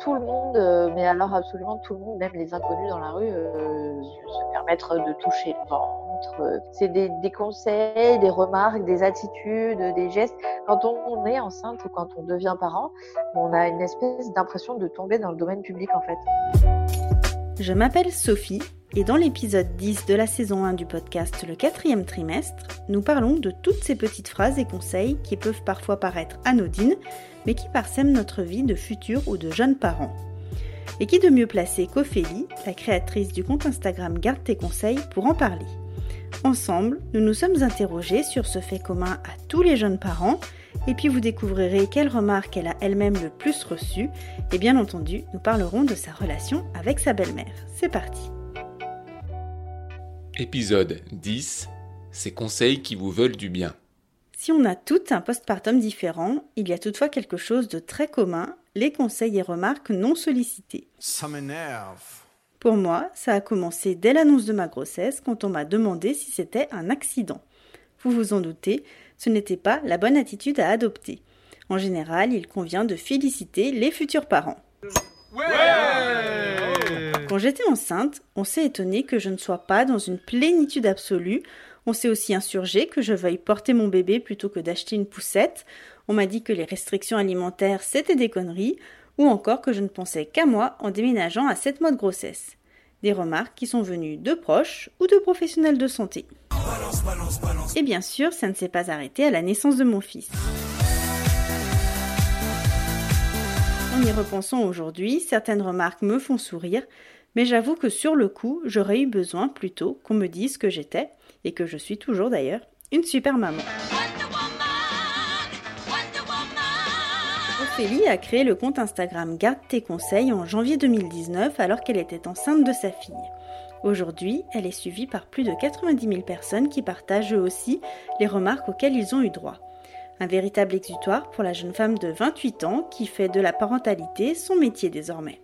Tout, le monde, euh, mais alors absolument tout le monde, même les inconnus dans la rue, euh, se permettre de toucher le ventre. C'est des, conseils, des remarques, des attitudes, des gestes. Quand on, est enceinte ou quand on devient parent, on a une espèce d'impression de tomber dans le domaine public en fait. Je m'appelle Sophie et dans l'épisode 10 de la saison 1 du podcast Le quatrième trimestre, nous parlons de toutes ces petites phrases et conseils qui peuvent parfois paraître anodines, mais qui parsèment notre vie de futurs ou de jeunes parents. Et qui de mieux placé qu'Ophélie, la créatrice du compte Instagram Garde tes conseils, pour en parler. Ensemble, nous nous sommes interrogés sur ce fait commun à tous les jeunes parents, et puis vous découvrirez quelles remarques elle a elle-même le plus reçues, et bien entendu, nous parlerons de sa relation avec sa belle-mère. C'est parti Épisode 10 Ces conseils qui vous veulent du bien. Si on a tout un postpartum différent, il y a toutefois quelque chose de très commun, les conseils et remarques non sollicités. Ça m'énerve. Pour moi, ça a commencé dès l'annonce de ma grossesse quand on m'a demandé si c'était un accident. Vous vous en doutez, ce n'était pas la bonne attitude à adopter. En général, il convient de féliciter les futurs parents. Quand j'étais enceinte, on s'est étonné que je ne sois pas dans une plénitude absolue. On s'est aussi insurgé que je veuille porter mon bébé plutôt que d'acheter une poussette. On m'a dit que les restrictions alimentaires c'était des conneries, ou encore que je ne pensais qu'à moi en déménageant à 7 mois de grossesse. Des remarques qui sont venues de proches ou de professionnels de santé. Et bien sûr, ça ne s'est pas arrêté à la naissance de mon fils. En y repensant aujourd'hui, certaines remarques me font sourire, mais j'avoue que sur le coup, j'aurais eu besoin plutôt qu'on me dise que j'étais, et que je suis toujours d'ailleurs, une super maman. Ophélie a créé le compte Instagram Garde tes conseils en janvier 2019 alors qu'elle était enceinte de sa fille. Aujourd'hui, elle est suivie par plus de 90 000 personnes qui partagent eux aussi les remarques auxquelles ils ont eu droit. Un véritable exutoire pour la jeune femme de 28 ans qui fait de la parentalité son métier désormais.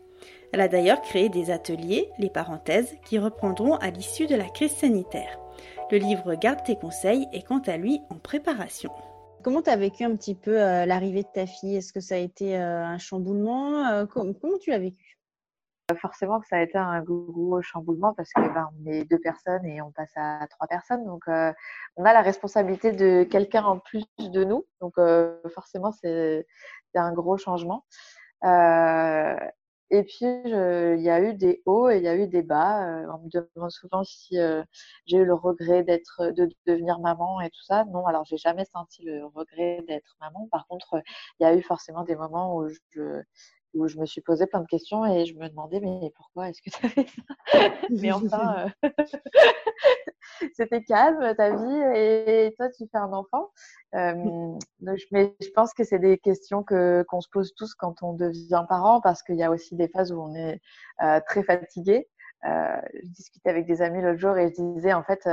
Elle a d'ailleurs créé des ateliers, les parenthèses, qui reprendront à l'issue de la crise sanitaire. Le livre Garde tes conseils est quant à lui en préparation. Comment tu as vécu un petit peu euh, l'arrivée de ta fille? Est-ce que ça a été euh, un chamboulement? Euh, comment, tu l'as vécu? Forcément que ça a été un gros chamboulement parce que ben, on est deux personnes et on passe à trois personnes. Donc on a la responsabilité de quelqu'un en plus de nous. Donc forcément c'est un gros changement. Et puis, il y a eu des hauts et il y a eu des bas. Euh, on me demande souvent si euh, j'ai eu le regret d'être, de devenir maman et tout ça. Non, alors j'ai jamais senti le regret d'être maman. Par contre, il y a eu forcément des moments où je, où je me suis posé plein de questions et je me demandais mais pourquoi est-ce que tu as fait ça? Mais enfin, euh, c'était calme ta vie et toi tu fais un enfant. Euh, mais je pense que c'est des questions que qu'on se pose tous quand on devient parent parce qu'il y a aussi des phases où on est euh, très fatigué. je discutais avec des amis l'autre jour et je disais en fait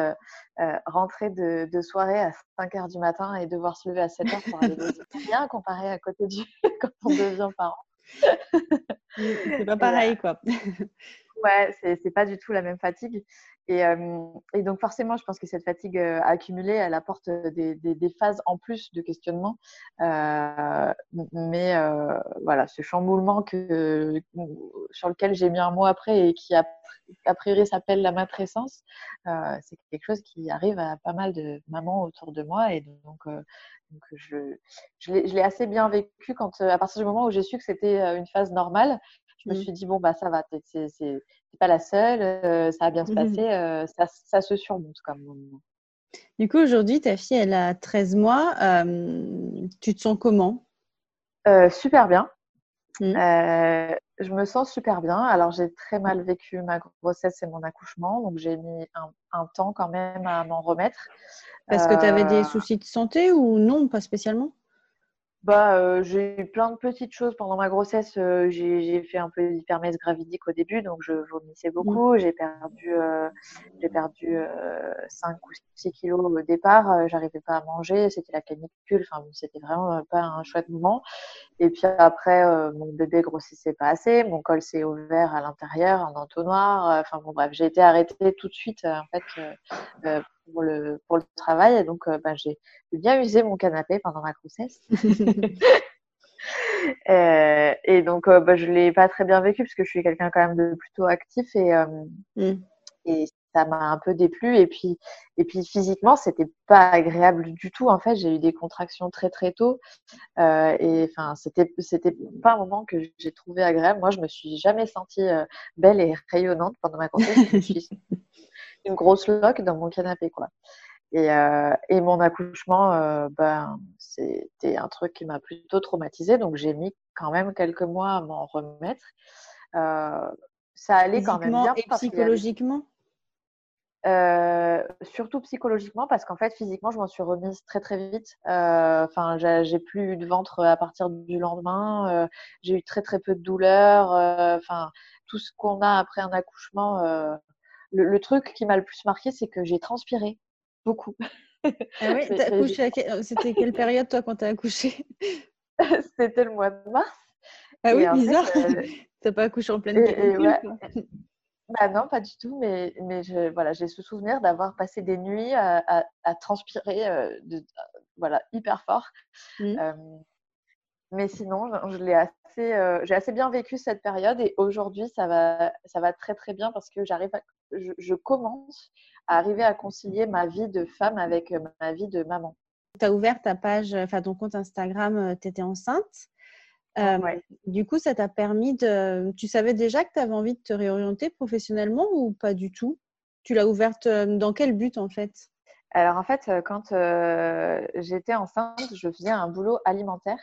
rentrer de, de, soirée à 5 heures du matin et devoir se lever à 7 heures pour aller bien comparé à côté du quand on devient parent. C'est pas pareil, quoi. Ouais, c'est pas du tout la même fatigue. Et, et, donc forcément, je pense que cette fatigue accumulée, elle apporte des, des, phases en plus de questionnement. Euh, mais voilà, ce chamboulement que, sur lequel j'ai mis un mot après et qui a, priori s'appelle la matrescence, euh, c'est quelque chose qui arrive à pas mal de mamans autour de moi. Et donc, donc je, je l'ai assez bien vécu quand, à partir du moment où j'ai su que c'était une phase normale, je me mmh. suis dit, bon, bah, ça va, c'est pas la seule, ça va bien se mmh passer, ça, ça, se surmonte comme Du coup, aujourd'hui, ta fille, elle a 13 mois. tu te sens comment? Super bien. Mmh. je me sens super bien. Alors, j'ai très mal vécu ma grossesse et mon accouchement, donc j'ai mis un, un, temps quand même à m'en remettre. Parce que tu avais des soucis de santé ou non, pas spécialement? Bah, euh, j'ai eu plein de petites choses pendant ma grossesse. Euh, j'ai fait un peu d'hypermèse gravidique au début, donc je vomissais mmh. beaucoup. J'ai perdu, euh, j'ai perdu 5 ou 6 kilos au départ. J'arrivais pas à manger, c'était la canicule. Enfin, c'était vraiment pas un chouette moment. Et puis après, mon bébé grossissait pas assez. Mon col s'est ouvert à l'intérieur, en entonnoir. Enfin bon, bref, j'ai été arrêtée tout de suite en fait pour le, pour le travail. Et donc, euh, bah, j'ai bien usé mon canapé pendant ma grossesse. et donc, bah, je ne l'ai pas très bien vécu parce que je suis quelqu'un quand même de plutôt actif et, mmh. et ça m'a un peu déplu. Et puis, et puis physiquement, c'était pas agréable du tout. En fait, j'ai eu des contractions très très tôt. Euh, et enfin, c'était c'était pas un moment que j'ai trouvé agréable. Moi, je me suis jamais sentie euh, belle et rayonnante pendant ma grossesse. je suis une grosse loque dans mon canapé, quoi. Et, euh, et mon accouchement, ben, c'était un truc qui m'a plutôt traumatisée. Donc, j'ai mis quand même quelques mois à m'en remettre. ça allait quand même bien. Et psychologiquement? Euh, surtout psychologiquement parce qu'en fait physiquement je m'en suis remise très très vite. Euh, enfin j'ai plus eu de ventre à partir du lendemain. Euh, j'ai eu très très peu de douleur. Enfin tout ce qu'on a après un accouchement. Le, truc qui m'a le plus marqué c'est que j'ai transpiré beaucoup. Ah c'était quelle période toi quand tu as accouché? C'était le mois de mars. Ah oui, bizarre. T'as pas accouché en pleine canicule bah non, pas du tout, mais, mais je, voilà, j'ai ce souvenir d'avoir passé des nuits à, à, transpirer euh, de, voilà, hyper fort. Mmh. mais sinon, je l'ai assez, euh, j'ai assez bien vécu cette période et aujourd'hui, ça va, ça va très très bien parce que j'arrive, je, je, commence à arriver à concilier ma vie de femme avec ma vie de maman. Tu as ouvert ta page, enfin ton compte Instagram, tu étais enceinte. Du coup, ça t'a permis de. Tu savais déjà que tu avais envie de te réorienter professionnellement ou pas du tout? Tu l'as ouverte dans quel but en fait? Alors en fait, quand j'étais enceinte, je faisais un boulot alimentaire.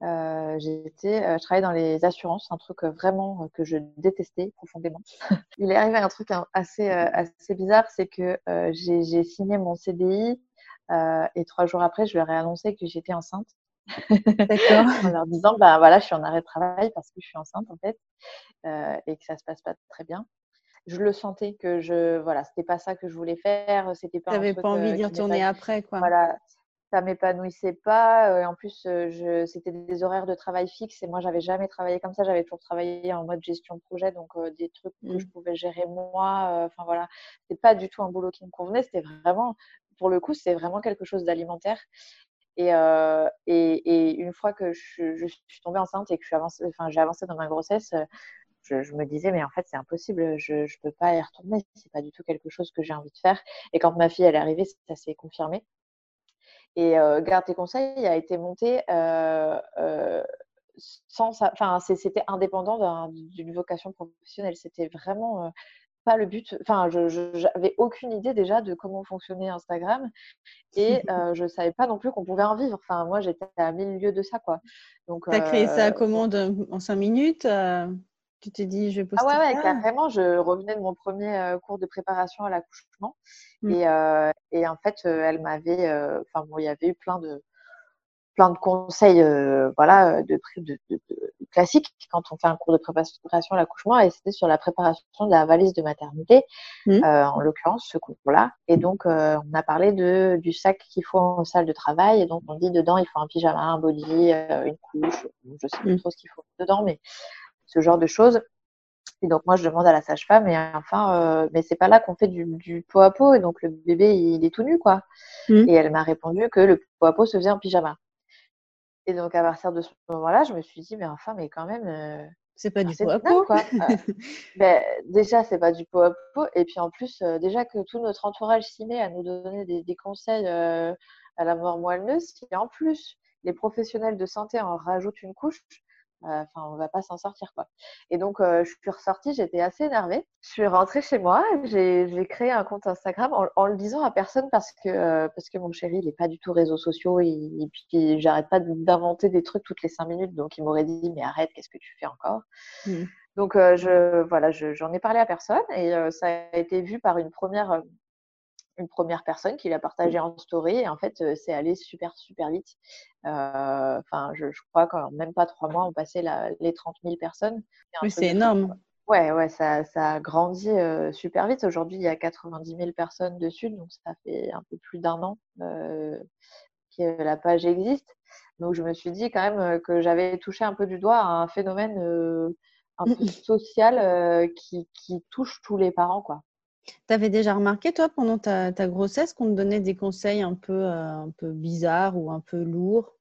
J'étais, je travaillais dans les assurances, un truc vraiment que je détestais profondément. Il est arrivé un truc assez, assez bizarre, c'est que j'ai signé mon CDI et trois jours après, je leur ai annoncé que j'étais enceinte. En leur disant, ben voilà, je suis en arrêt de travail parce que je suis enceinte en fait euh, et que ça se passe pas très bien. Je le sentais que je, voilà, c'était pas ça que je voulais faire. C'était pas. T'avais pas envie d'y retourner après, quoi. Voilà, ça m'épanouissait pas. en plus, je, c'était des horaires de travail fixes et moi, j'avais jamais travaillé comme ça. J'avais toujours travaillé en mode gestion de projet, donc des trucs que mmh. je pouvais gérer moi. Enfin voilà, c'était pas du tout un boulot qui me convenait. C'était vraiment, pour le coup, c'est vraiment quelque chose d'alimentaire. Euh, et, et, une fois que je, suis tombée enceinte et que enfin, j'ai avancé dans ma grossesse, euh, je, me disais, mais en fait, c'est impossible, je ne peux pas y retourner, c'est pas du tout quelque chose que j'ai envie de faire. Et quand ma fille elle est arrivée, ça s'est confirmé. Et euh, Garde tes conseils a été monté sans, enfin, c'était indépendant d'une vocation professionnelle. C'était vraiment pas le but. Enfin, je n'avais aucune idée déjà de comment fonctionnait Instagram et euh, je savais pas non plus qu'on pouvait en vivre. Enfin, moi, j'étais à milieu de ça, quoi. Donc, tu as créé ça à euh, commande en cinq minutes euh, Tu t'es dit, je vais poster Ah ouais, ouais carrément. Je revenais de mon premier cours de préparation à l'accouchement mmh. et, et, en fait, elle m'avait. Enfin, bon, il y avait eu plein de plein de conseils euh, voilà de, de, de, classiques quand on fait un cours de préparation à l'accouchement et c'était sur la préparation de la valise de maternité mmh. euh, en l'occurrence ce cours-là et donc euh, on a parlé de du sac qu'il faut en salle de travail et donc on dit dedans il faut un pyjama un body une couche je sais pas mmh. trop ce qu'il faut dedans mais ce genre de choses et donc moi je demande à la sage-femme et enfin mais c'est pas là qu'on fait du, du, pot à pot et donc le bébé il est tout nu quoi mmh. et elle m'a répondu que le pot à pot se faisait en pyjama et donc, à partir de ce moment-là, je me suis dit, mais enfin, mais quand même. Euh, c'est pas du pot à pot. Quoi. ben, déjà, c'est pas du pot à pot. Et puis, en plus, euh, déjà que tout notre entourage s'y met à nous donner des, conseils euh, à la mort moelleuse, si en plus les professionnels de santé en rajoutent une couche, euh, enfin, on va pas s'en sortir, quoi. Et donc, euh, je suis ressortie, j'étais assez énervée. Je suis rentrée chez moi, j'ai créé un compte Instagram en, le disant à personne parce que, euh, parce que mon chéri, il est pas du tout réseaux sociaux et, puis j'arrête pas d'inventer des trucs toutes les cinq minutes. Donc, il m'aurait dit, mais arrête, qu'est-ce que tu fais encore? Mmh. Donc, je, voilà, j'en ai parlé à personne et ça a été vu par une première une première personne qui l'a partagé en story et en fait c'est allé super super vite. Enfin, je, crois qu'en même pas trois mois on passait les 30 000 personnes. Oui, c'est énorme. Ouais, ouais, ça, ça a grandi super vite. Aujourd'hui, il y a 90 000 personnes dessus, donc ça fait un peu plus d'un an que la page existe. Donc je me suis dit quand même que j'avais touché un peu du doigt un phénomène un peu social qui, qui touche tous les parents, quoi. Tu avais déjà remarqué, toi, pendant ta, grossesse, qu'on te donnait des conseils un peu, euh, un peu bizarres ou un peu lourds?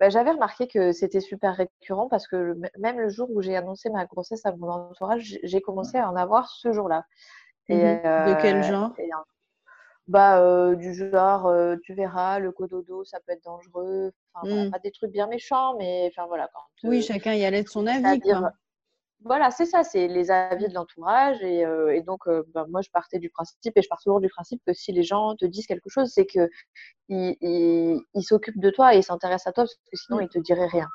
Bah, j'avais remarqué que c'était super récurrent parce que même le jour où j'ai annoncé ma grossesse à mon entourage, j'ai commencé à en avoir ce jour-là. Mmh de quel genre? bah, du genre, tu verras, le cododo, ça peut être dangereux. Enfin, mmh. pas des trucs bien méchants, mais enfin voilà. Quand, oui, chacun y allait de son avis. Voilà, c'est ça, c'est les avis de l'entourage. Et, et donc, bah, moi, je partais du principe, et je pars toujours du principe que si les gens te disent quelque chose, c'est qu'ils ils, s'occupent de toi et ils s'intéressent à toi, parce que sinon, mmh. ils ne te diraient rien.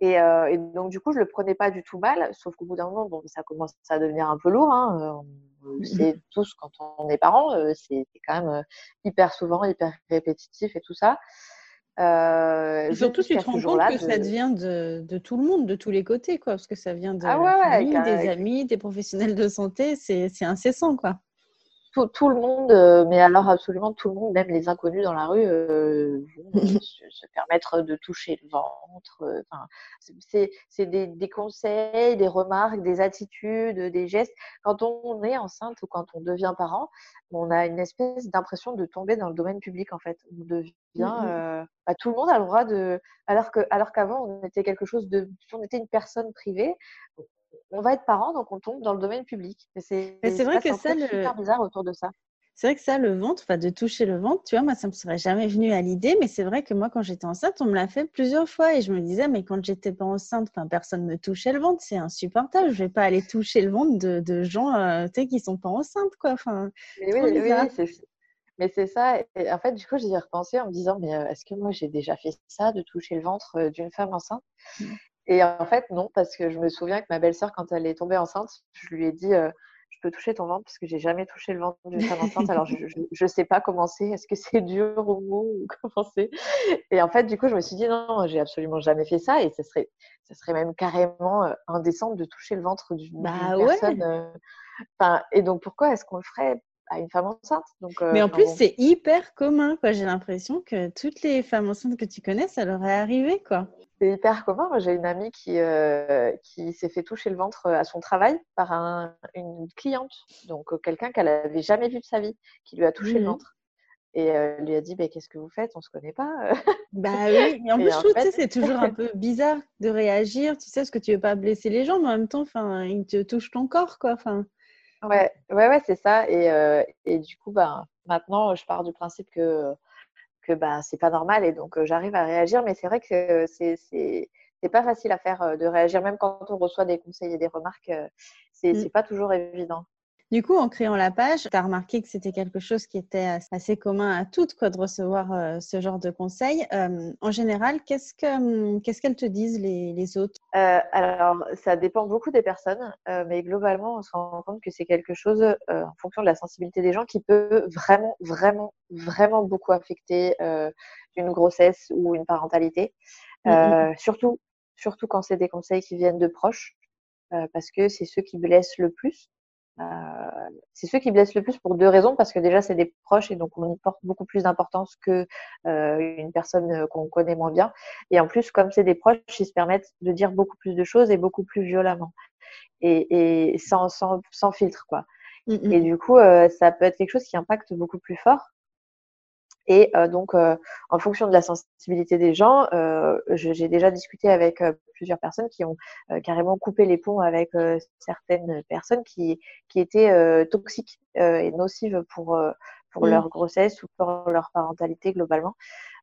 Et, et, donc, du coup, je ne le prenais pas du tout mal, sauf qu'au bout d'un moment, bon, ça commence à devenir un peu lourd. Hein, mmh c'est tous, quand on est parents, c'est quand même hyper souvent, hyper répétitif et tout ça. Euh, surtout, tu te rends compte que ça devient de, de, tout le monde, de tous les côtés, quoi, parce que ça vient de ah des amis, des professionnels de santé, c'est incessant, quoi tout, le monde, euh, mais alors absolument tout le monde, même les inconnus dans la rue, euh, vont se, permettre de toucher le ventre. Euh, c'est des, conseils, des remarques, des attitudes, des gestes. Quand on est enceinte ou quand on devient parent, on a une espèce d'impression de tomber dans le domaine public en fait. On devient, mmh, mmh. Bah, tout le monde a le droit de, alors que, alors qu'avant on était quelque chose de, on était une personne privée on va être parent, donc on tombe dans le domaine public. C'est vrai que ça, le... super bizarre autour de ça. C'est vrai que ça, le ventre, enfin de toucher le ventre, tu vois, moi, ça me serait jamais venu à l'idée, mais c'est vrai que moi, quand j'étais enceinte, on me l'a fait plusieurs fois et je me disais, mais quand j'étais pas enceinte, enfin, personne me touchait le ventre, c'est insupportable. Je vais pas aller toucher le ventre de, gens, euh, tu sais, qui sont pas enceintes, quoi. Enfin, mais oui, oui, mais c'est ça. Et en fait, du coup, j'y ai repensé en me disant, mais euh, est-ce que moi, j'ai déjà fait ça, de toucher le ventre euh, d'une femme enceinte? Mmh. Et en fait, non, parce que je me souviens que ma belle-sœur, quand elle est tombée enceinte, je lui ai dit Je peux toucher ton ventre parce que j'ai jamais touché le ventre d'une femme enceinte. Alors, je ne sais pas comment c'est. Est-ce que c'est dur ou comment c'est? Et en fait, du coup, je me suis dit Non, j'ai absolument jamais fait ça. Et ce serait, ce serait même carrément indécent de toucher le ventre d'une bah, personne. Enfin, et donc, pourquoi est-ce qu'on le ferait? À une femme enceinte. Donc, Mais en plus, c'est hyper commun. J'ai l'impression que toutes les femmes enceintes que tu connais, ça leur est arrivé. quoi c'est hyper commun. J'ai une amie qui, euh, qui s'est fait toucher le ventre à son travail par une cliente, donc euh, quelqu'un qu'elle n'avait jamais vu de sa vie, qui lui a touché le mmh ventre. Et elle lui a dit bah, Qu'est-ce que vous faites? On ne se connaît pas. bah oui, mais en plus, je trouve que c'est toujours un peu bizarre de réagir, tu sais, parce que tu ne veux pas blesser les gens, mais en même temps, ils te touchent ton corps, quoi. Ouais, ouais, ouais c'est ça. Et, euh, et du coup, bah, maintenant, je pars du principe que que bah, c'est pas normal et donc j'arrive à réagir. Mais c'est vrai que c'est c'est pas facile à faire de réagir, même quand on reçoit des conseils et des remarques, c'est n'est mmh. pas toujours évident. Du coup, en créant la page, tu as remarqué que c'était quelque chose qui était assez commun à toutes quoi, de recevoir ce genre de conseils. en général, qu'est-ce qu'elles qu'est-ce qu'elles te disent les, les autres Alors, ça dépend beaucoup des personnes, mais globalement, on se rend compte que c'est quelque chose, en fonction de la sensibilité des gens, qui peut vraiment, vraiment, vraiment beaucoup affecter une grossesse ou une parentalité. Mmh, mmh. Surtout, surtout quand c'est des conseils qui viennent de proches, parce que c'est ceux qui blessent le plus. Euh, c'est ceux qui blessent le plus pour deux raisons, parce que déjà c'est des proches et donc on y porte beaucoup plus d'importance que euh, une personne euh, qu'on connaît moins bien. Et en plus, comme c'est des proches, ils se permettent de dire beaucoup plus de choses et beaucoup plus violemment et, et sans, sans, sans, filtre quoi. Mmh, mmh. Et du coup, ça peut être quelque chose qui impacte beaucoup plus fort. Et euh, donc, euh, en fonction de la sensibilité des gens, euh, j'ai déjà discuté avec plusieurs personnes qui ont carrément coupé les ponts avec certaines personnes qui, qui étaient toxiques et nocives pour, pour mmh. leur grossesse ou pour leur parentalité globalement.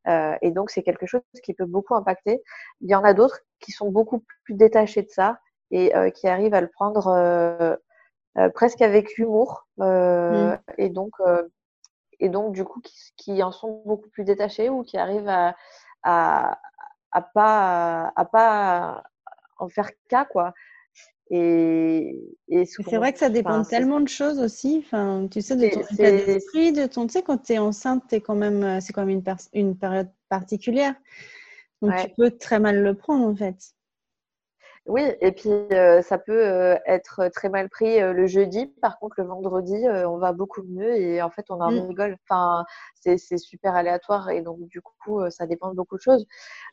et donc, c'est quelque chose qui peut beaucoup impacter. Il y en a d'autres qui sont beaucoup plus détachés de ça et qui arrivent à le prendre presque avec humour. Mmh. Et donc, et donc du coup qui, en sont beaucoup plus détachés ou qui arrivent à, à, à pas à pas en faire cas quoi. Et, et c'est vrai que ça dépend tellement de choses aussi. Enfin, tu sais, de ton état d'esprit, de ton. Tu sais, quand tu es enceinte, es quand même, c'est quand même une, une période particulière. Donc, tu peux très mal le prendre, en fait. Oui, et puis ça peut être très mal pris le jeudi. Par contre, le vendredi, on va beaucoup mieux et en fait, on en mmh. rigole. Enfin, c'est super aléatoire et donc du coup, ça dépend de beaucoup de choses.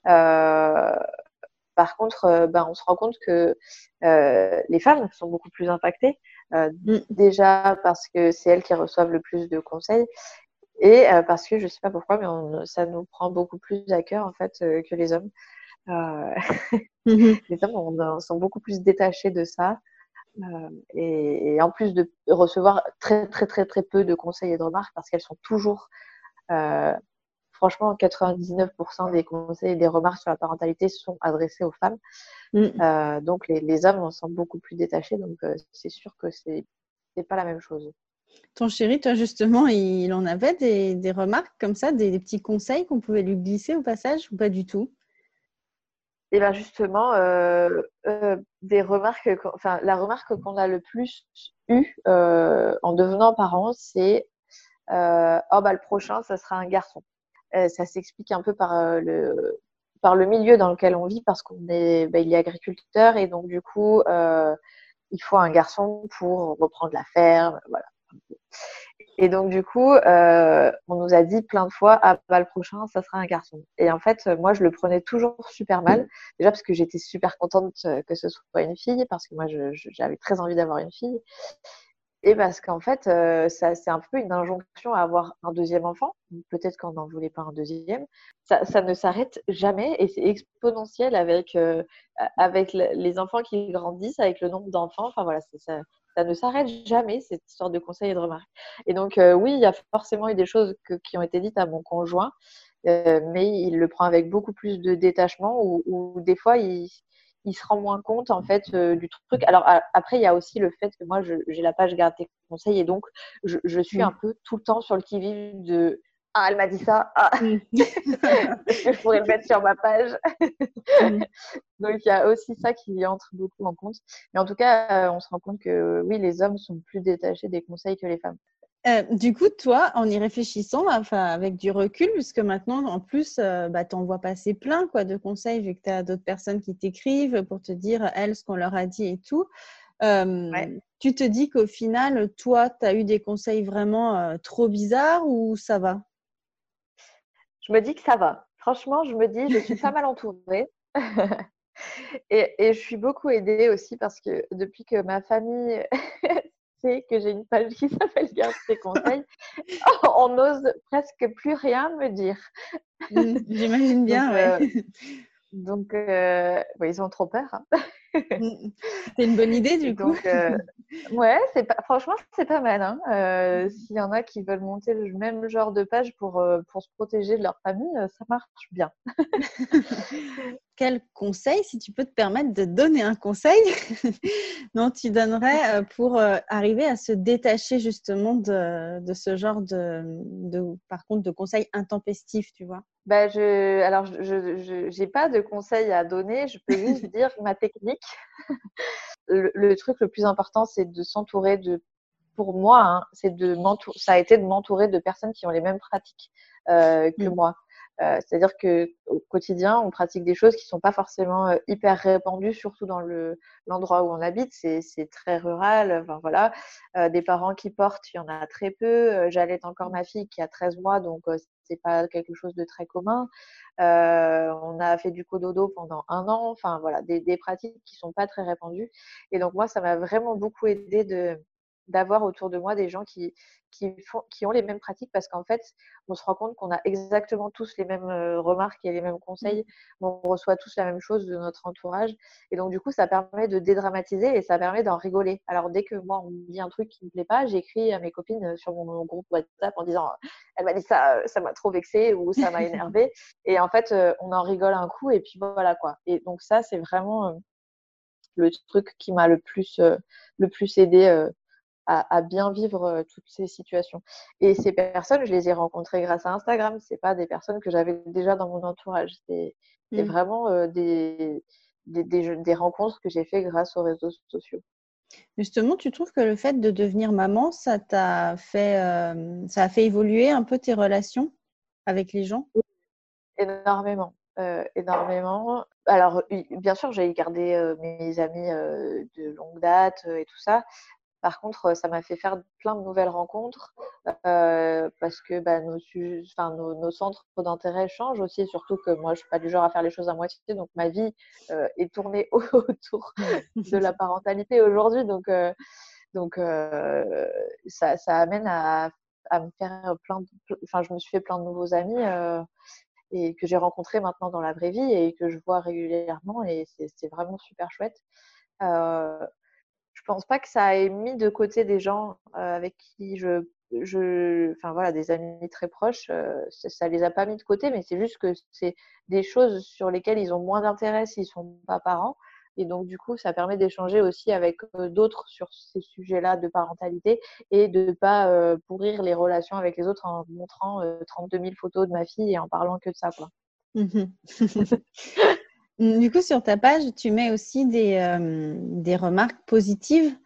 par contre, ben, on se rend compte que les femmes sont beaucoup plus impactées. Mmh. Déjà parce que c'est elles qui reçoivent le plus de conseils Et parce que je ne sais pas pourquoi, mais ça nous prend beaucoup plus à cœur en fait que les hommes. Mmh les hommes sont beaucoup plus détachés de ça. et, en plus de recevoir très très très très peu de conseils et de remarques parce qu'elles sont toujours franchement, 99% des conseils et des remarques sur la parentalité sont adressés aux femmes. Mm. Euh, donc, les, hommes en sont beaucoup plus détachés. Donc, euh, c'est sûr que c'est n'est pas la même chose. Ton chéri, toi, justement, il en avait des, remarques comme ça, des, petits conseils qu'on pouvait lui glisser au passage ou pas du tout? Et bien justement, euh, enfin la remarque qu'on a le plus eue en devenant parent, c'est oh bah le prochain, ça sera un garçon. Euh, ça s'explique un peu par euh, le, milieu dans lequel on vit parce qu'on est, bah, est agriculteur et donc du coup, euh, il faut un garçon pour reprendre la ferme, voilà. Et donc du coup, on nous a dit plein de fois, ah bah, le prochain, ça sera un garçon. Et en fait, moi, je le prenais toujours super mal, déjà parce que j'étais super contente que ce soit une fille, parce que moi, j'avais très envie d'avoir une fille. Et parce qu'en fait, euh, c'est un peu une injonction à avoir un deuxième enfant. Peut-être qu'on n'en voulait pas un deuxième. Ça, ça ne s'arrête jamais et c'est exponentiel avec, euh, avec les enfants qui grandissent, avec le nombre d'enfants. Enfin voilà, ça, ça, ne s'arrête jamais, cette histoire de conseils et de remarques. Et donc, euh, oui, il y a forcément eu des choses qui ont été dites à mon conjoint, mais il le prend avec beaucoup plus de détachement ou, ou des fois, il il se rend moins compte en fait euh, du truc. Alors après, il y a aussi le fait que moi, j'ai la page garde tes conseils et donc je, suis un peu tout le temps sur le qui-vive de ah, elle m'a dit ça. Ah. Mm. je pourrais le mettre sur ma page. Mm. Donc, il y a aussi ça qui entre beaucoup en compte. Mais en tout cas, euh, on se rend compte que oui, les hommes sont plus détachés des conseils que les femmes. Euh, du coup, toi, en y réfléchissant, enfin, avec du recul, puisque maintenant, en plus, euh, bah, tu en vois passer plein quoi, de conseils, vu que tu as d'autres personnes qui t'écrivent pour te dire, elles, ce qu'on leur a dit et tout. Euh, tu te dis qu'au final, toi, tu as eu des conseils vraiment trop bizarres ou ça va? Je me dis que ça va. Franchement, je me dis, je suis pas mal entourée. et, et, je suis beaucoup aidée aussi parce que depuis que ma famille que j'ai une page qui s'appelle Garde tes conseils, on n'ose presque plus rien me dire. Mmh, j'imagine bien, ouais. donc, euh, euh, ils ont trop peur. Hein. Mmh. C'est une bonne idée du coup. Euh, ouais, c'est pas, franchement, c'est pas mal. Hein. Euh, s'il y en a qui veulent monter le même genre de page pour, euh, pour se protéger de leur famille, ça marche bien. Quel conseil, si tu peux te permettre de donner un conseil, non, tu donnerais pour arriver à se détacher justement de, de ce genre de, de, par contre, de conseils intempestifs, tu vois? Bah, je, alors, je n'ai pas de conseils à donner, je peux juste dire ma technique. Le, truc le plus important, c'est de s'entourer de, pour moi, hein, c'est de ça a été de m'entourer de personnes qui ont les mêmes pratiques euh, que mmh. moi. Euh, c'est-à-dire que au quotidien, on pratique des choses qui sont pas forcément euh, hyper répandues, surtout dans le l'endroit où on habite. C'est très rural. Enfin voilà, des parents qui portent, il y en a très peu. J'allais encore ma fille qui a 13 mois, donc c'est pas quelque chose de très commun. on a fait du cododo pendant un an. Enfin voilà, des, des pratiques qui sont pas très répandues. Et donc moi, ça m'a vraiment beaucoup aidé de d'avoir autour de moi des gens qui, qui, font, qui ont les mêmes pratiques parce qu'en fait, on se rend compte qu'on a exactement tous les mêmes euh, remarques et les mêmes conseils. Mmh. On reçoit tous la même chose de notre entourage. Et donc, du coup, ça permet de dédramatiser et ça permet d'en rigoler. Alors, dès que moi, on me dit un truc qui ne me plaît pas, j'écris à mes copines euh, sur mon, groupe WhatsApp en disant Elle m'a dit ça, euh, ça m'a trop vexé ou ça m'a énervé. et en fait, on en rigole un coup et puis voilà quoi. Et donc, ça, c'est vraiment le truc qui m'a le plus, le plus aidé à, bien vivre euh, toutes ces situations. Et ces personnes, je les ai rencontrées grâce à Instagram. C'est pas des personnes que j'avais déjà dans mon entourage. C'est mmh. vraiment euh, des, des, des, rencontres que j'ai fait grâce aux réseaux sociaux. Justement, tu trouves que le fait de devenir maman, ça t'a fait, euh, ça a fait évoluer un peu tes relations avec les gens? Énormément. énormément. Alors, bien sûr, j'ai gardé mes amis de longue date et tout ça, par contre, ça m'a fait faire plein de nouvelles rencontres euh, parce que bah, nos, nos, centres d'intérêt changent aussi, surtout que moi, je ne suis pas du genre à faire les choses à moitié. Donc, ma vie euh, est tournée autour de la parentalité aujourd'hui. Donc, euh, donc ça, ça, amène à, à me faire plein de, enfin, je me suis fait plein de nouveaux amis et que j'ai rencontrés maintenant dans la vraie vie et que je vois régulièrement et c'est vraiment super chouette. Euh, je pense pas que ça ait mis de côté des gens avec qui je je, enfin voilà, des amis très proches, ça, ça, les a pas mis de côté, mais c'est juste que c'est des choses sur lesquelles ils ont moins d'intérêt s'ils sont pas parents. Et donc, du coup, ça permet d'échanger aussi avec d'autres sur ces sujets-là de parentalité et de ne pas pourrir les relations avec les autres en montrant 32 000 photos de ma fille et en parlant que de ça. Quoi. Du coup, sur ta page, tu mets aussi des, des remarques positives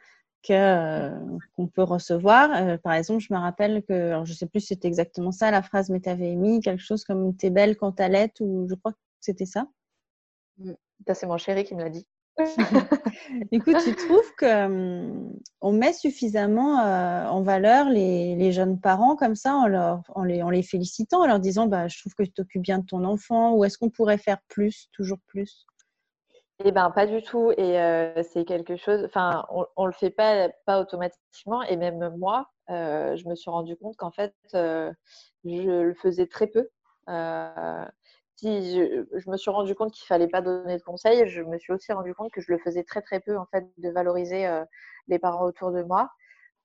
que qu'on peut recevoir. par exemple, je me rappelle que, alors je sais plus si c'était exactement ça la phrase, mais tu avais mis quelque chose comme "T'es belle quand t'allaites" ou je crois que c'était ça. Mmh. C'est mon chéri qui me l'a dit. Écoute, tu trouves qu'on on met suffisamment en valeur les, jeunes parents comme ça en, les, félicitant, en leur disant bah, Je trouve que tu t'occupes bien de ton enfant ou est-ce qu'on pourrait faire plus, toujours plus? Eh ben pas du tout et c'est quelque chose. Enfin, on, on le fait pas pas automatiquement et même moi, je me suis rendu compte qu'en fait, je le faisais très peu si je, me suis rendu compte qu'il fallait pas donner de conseils, je me suis aussi rendu compte que je le faisais très très peu en fait de valoriser euh, les parents autour de moi.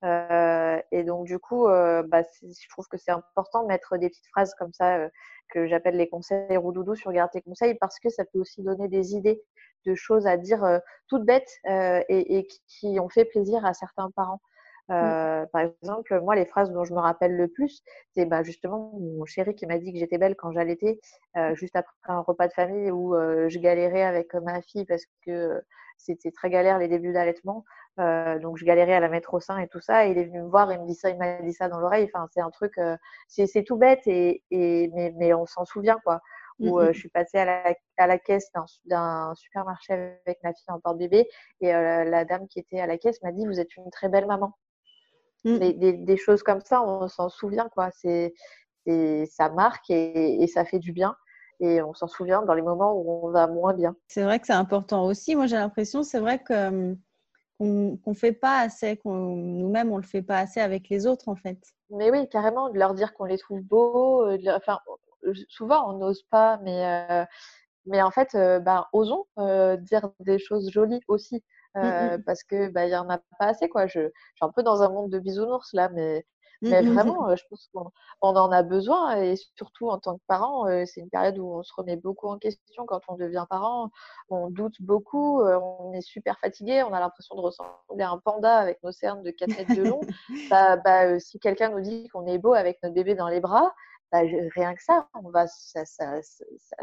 Euh, et donc du coup, euh, bah, je trouve que c'est important de mettre des petites phrases comme ça que j'appelle les conseils roudoudou sur Garde tes conseils parce que ça peut aussi donner des idées de choses à dire toutes bêtes et, et, qui ont fait plaisir à certains parents. Mmh. Euh, par exemple, moi, les phrases dont je me rappelle le plus, c'est bah, justement mon chéri qui m'a dit que j'étais belle quand j'allaitais, euh, juste après un repas de famille où euh, je galérais avec ma fille parce que c'était très galère les débuts d'allaitement. donc, je galérais à la mettre au sein et tout ça. Et il est venu me voir et me dit ça, il m'a dit ça dans l'oreille. Enfin, c'est un truc, c'est tout bête, et, et mais, mais, on s'en souvient, quoi. Mmh, où mmh. je suis passée à la, à la caisse d'un supermarché avec ma fille en porte-bébé et la dame qui était à la caisse m'a dit Vous êtes une très belle maman. Mmh. Des, choses comme ça, on s'en souvient, quoi. C'est, ça marque et, ça fait du bien. Et on s'en souvient dans les moments où on va moins bien. C'est vrai que c'est important aussi. Moi, j'ai l'impression, c'est vrai que qu'on ne fait pas assez, qu'on, nous-mêmes, on ne le fait pas assez avec les autres, en fait. Mais oui, carrément, de leur dire qu'on les trouve beaux. Euh, enfin, souvent, on n'ose pas, mais, euh, mais en fait, euh, bah, osons dire des choses jolies aussi. Mmh, mmh. parce que bah, il y en a pas assez quoi. Je, je, suis un peu dans un monde de bisounours là, mais mmh, mais vraiment, je pense qu'on on en a besoin et surtout en tant que parent, c'est une période où on se remet beaucoup en question quand on devient parent. On doute beaucoup, on est super fatigué, on a l'impression de ressembler à un panda avec nos cernes de 4 mètres de long. bah, bah, si quelqu'un nous dit qu'on est beau avec notre bébé dans les bras, bah, rien que ça, on va, ça, ça, ça, ça,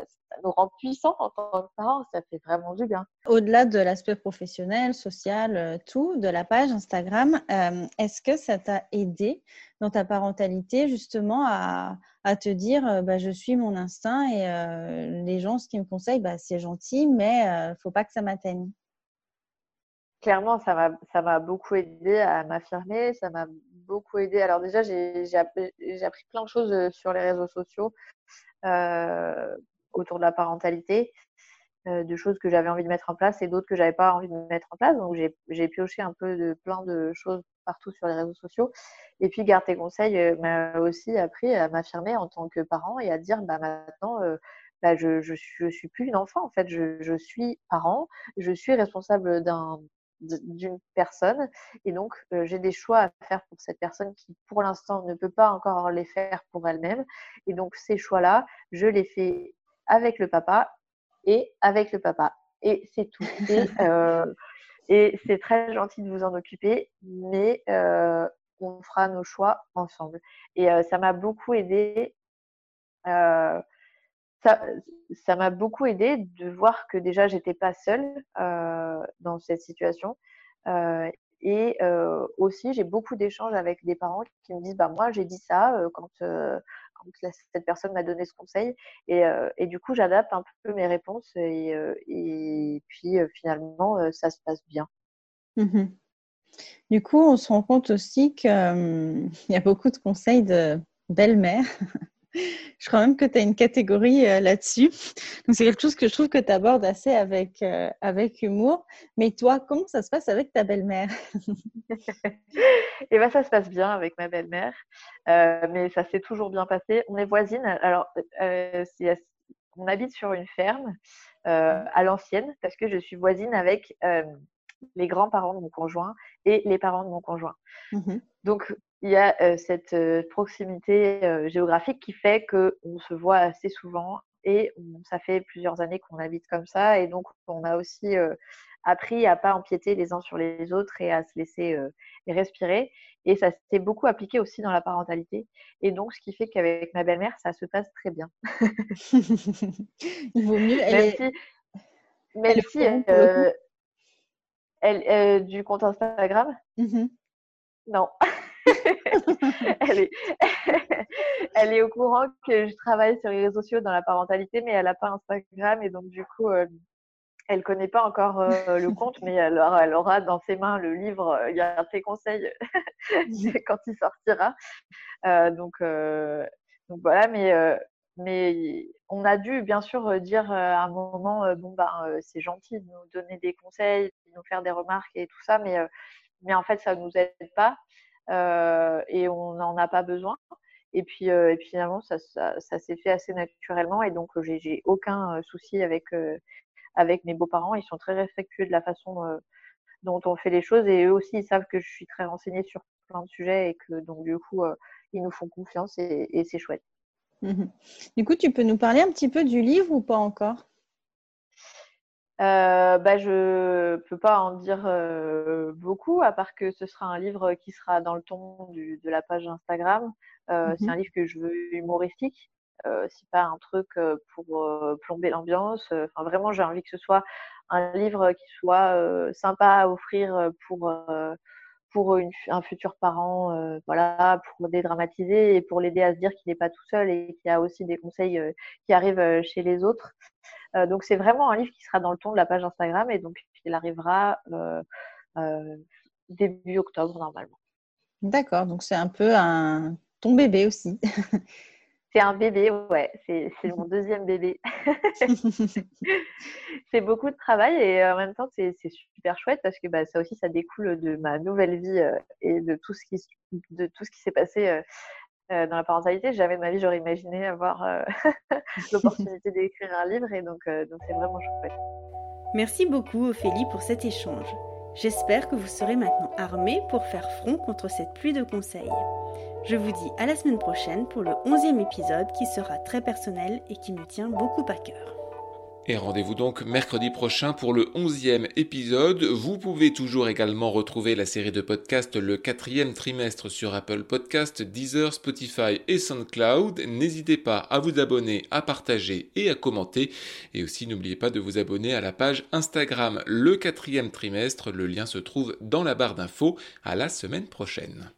nous rend puissants en tant que parents, ça fait vraiment du bien. Au-delà de l'aspect professionnel, social, euh, tout, de la page Instagram, euh, est-ce que ça t'a aidé dans ta parentalité justement à, à te dire euh, bah, je suis mon instinct et les gens, ce qu'ils me conseillent, bah, c'est gentil, mais il ne faut pas que ça m'atteigne? Clairement, ça m'a beaucoup aidé à m'affirmer, ça m'a beaucoup aidé. Alors déjà, j'ai appris, plein de choses euh, sur les réseaux sociaux euh, autour de la parentalité, euh, de choses que j'avais envie de mettre en place et d'autres que j'avais pas envie de mettre en place. Donc j'ai pioché un peu de plein de choses partout sur les réseaux sociaux. Et puis Garde tes conseils m'a aussi appris à m'affirmer en tant que parent et à dire bah maintenant bah, je, je, suis plus une enfant en fait, je, je suis parent, je suis responsable d'un d'une personne. Et donc, euh, j'ai des choix à faire pour cette personne qui, pour l'instant, ne peut pas encore les faire pour elle-même. Et donc, ces choix-là, je les fais avec le papa et avec le papa. Et c'est tout. Et, euh, c'est très gentil de vous en occuper, mais euh, on fera nos choix ensemble. Et ça m'a beaucoup aidé ça m'a beaucoup aidé de voir que déjà j'étais pas seule euh, dans cette situation. Euh, et euh, aussi, j'ai beaucoup d'échanges avec des parents qui me disent bah moi j'ai dit ça quand, cette personne m'a donné ce conseil et, du coup j'adapte un peu mes réponses et, puis finalement ça se passe bien. Mmh du coup, on se rend compte aussi qu'il y a beaucoup de conseils de belle-mère je crois même que tu as une catégorie euh, là-dessus. Donc, c'est quelque chose que je trouve que tu abordes assez avec, euh, avec humour. Mais toi, comment ça se passe avec ta belle-mère? Eh bien, ça se passe bien avec ma belle-mère. Euh, mais ça s'est toujours bien passé. On est voisines. Alors, on habite sur une ferme à l'ancienne parce que je suis voisine avec les grands-parents de mon conjoint et les parents de mon conjoint. Mmh Donc, il y a cette proximité géographique qui fait qu'on se voit assez souvent et ça fait plusieurs années qu'on habite comme ça et donc on a aussi appris à pas empiéter les uns sur les autres et à se laisser respirer. Et ça s'est beaucoup appliqué aussi dans la parentalité et donc ce qui fait qu'avec ma belle-mère ça se passe très bien. il vaut mieux même si, elle, du compte Instagram? Mmh Non. elle, est, elle est au courant que je travaille sur les réseaux sociaux dans la parentalité, mais elle n'a pas Instagram et donc du coup, euh, elle ne connaît pas encore euh, le compte, mais elle aura, elle aura, dans ses mains le livre euh, a tes conseils quand il sortira. donc, donc voilà, mais, mais on a dû bien sûr dire à un moment bon ben c'est gentil de nous donner des conseils, de nous faire des remarques et tout ça, mais, mais en fait ça ne nous aide pas et on n'en a pas besoin. Et puis, puis finalement, ça, s'est fait assez naturellement et donc j'ai aucun souci avec, avec mes beaux-parents. Ils sont très respectueux de la façon dont on fait les choses et eux aussi ils savent que je suis très renseignée sur plein de sujets et que donc du coup ils nous font confiance et, c'est chouette. Mmh du coup, tu peux nous parler un petit peu du livre ou pas encore? Euh, bah, je peux pas en dire beaucoup, à part que ce sera un livre qui sera dans le ton de la page Instagram. Euh, c'est mmh un livre que je veux humoristique. Euh, c'est pas un truc pour plomber l'ambiance. Enfin, vraiment, j'ai envie que ce soit un livre qui soit sympa à offrir pour pour un futur parent, voilà, pour dédramatiser et pour l'aider à se dire qu'il n'est pas tout seul et qu'il y a aussi des conseils qui arrivent chez les autres. donc c'est vraiment un livre qui sera dans le ton de la page Instagram et donc il arrivera début octobre normalement. D'accord, donc c'est un peu un ton bébé aussi. C'est un bébé, ouais. C'est mon deuxième bébé. c'est beaucoup de travail et en même temps, c'est super chouette parce que bah, ça aussi, ça découle de ma nouvelle vie euh, et de tout ce qui, de tout ce qui s'est passé euh, euh, dans la parentalité. Jamais de ma vie, j'aurais imaginé avoir l'opportunité d'écrire un livre et donc donc c'est vraiment chouette. Merci beaucoup, Ophélie, pour cet échange. J'espère que vous serez maintenant armés pour faire front contre cette pluie de conseils. Je vous dis à la semaine prochaine pour le 11e épisode qui sera très personnel et qui me tient beaucoup à cœur. Et rendez-vous donc mercredi prochain pour le onzième épisode. Vous pouvez toujours également retrouver la série de podcasts le quatrième trimestre sur Apple Podcasts, Deezer, Spotify et SoundCloud. N'hésitez pas à vous abonner, à partager et à commenter. Et aussi n'oubliez pas de vous abonner à la page Instagram le quatrième trimestre. Le lien se trouve dans la barre d'infos. À la semaine prochaine.